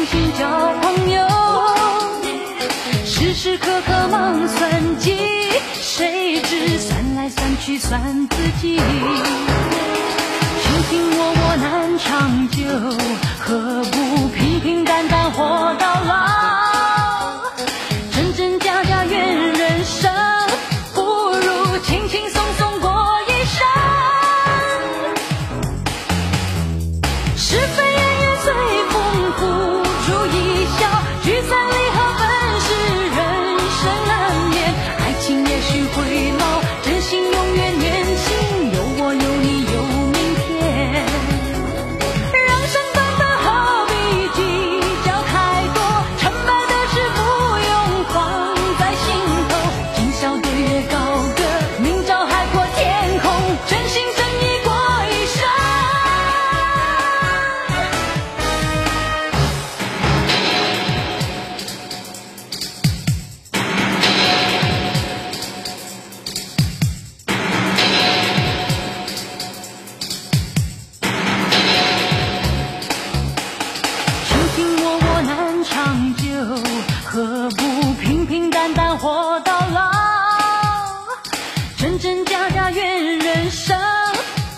用心交朋友，时时刻刻忙算计，谁知算来算去算自己。卿卿我我难长久，何不平平淡淡活到老？长久何不平平淡淡活到老？真真假假怨人生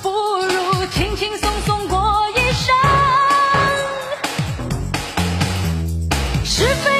不如轻轻松松过一生。是非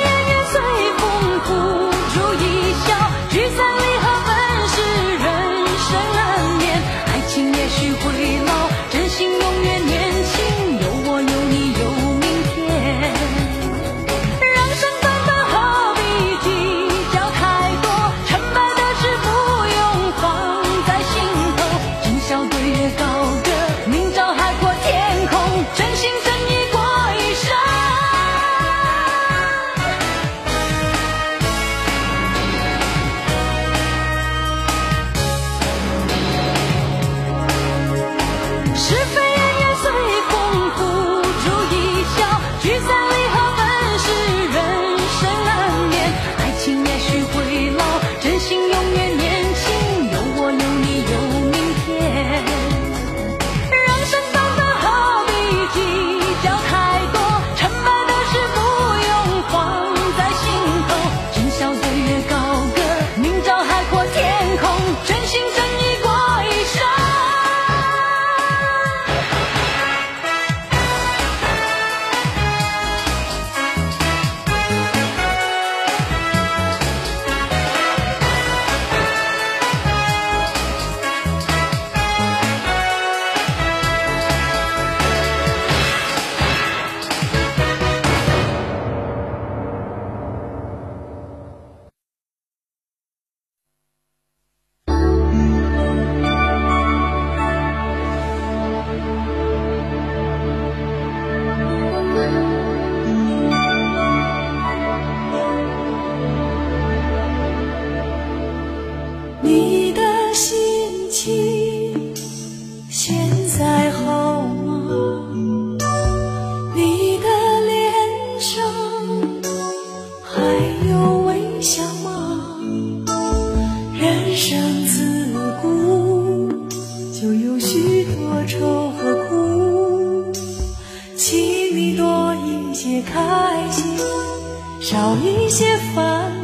sáng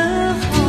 洒落一些过的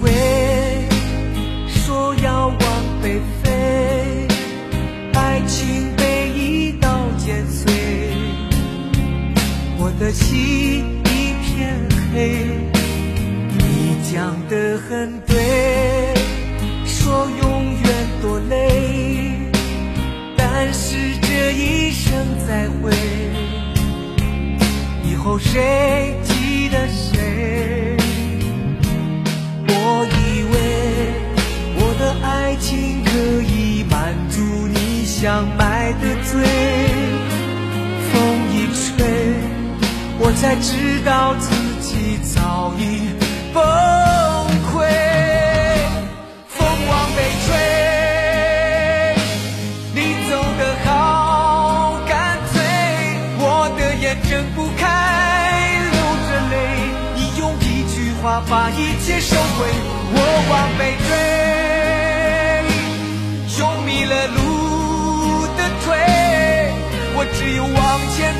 会，说要往北飞，爱情被一刀剪碎，我的心一片黑。你讲的很对，想买的醉，风一吹，我才知道自己早已崩溃。风往北吹，你走得好干脆，我的眼睁不开，流着泪。你用一句话把一切收回，我往北追，往前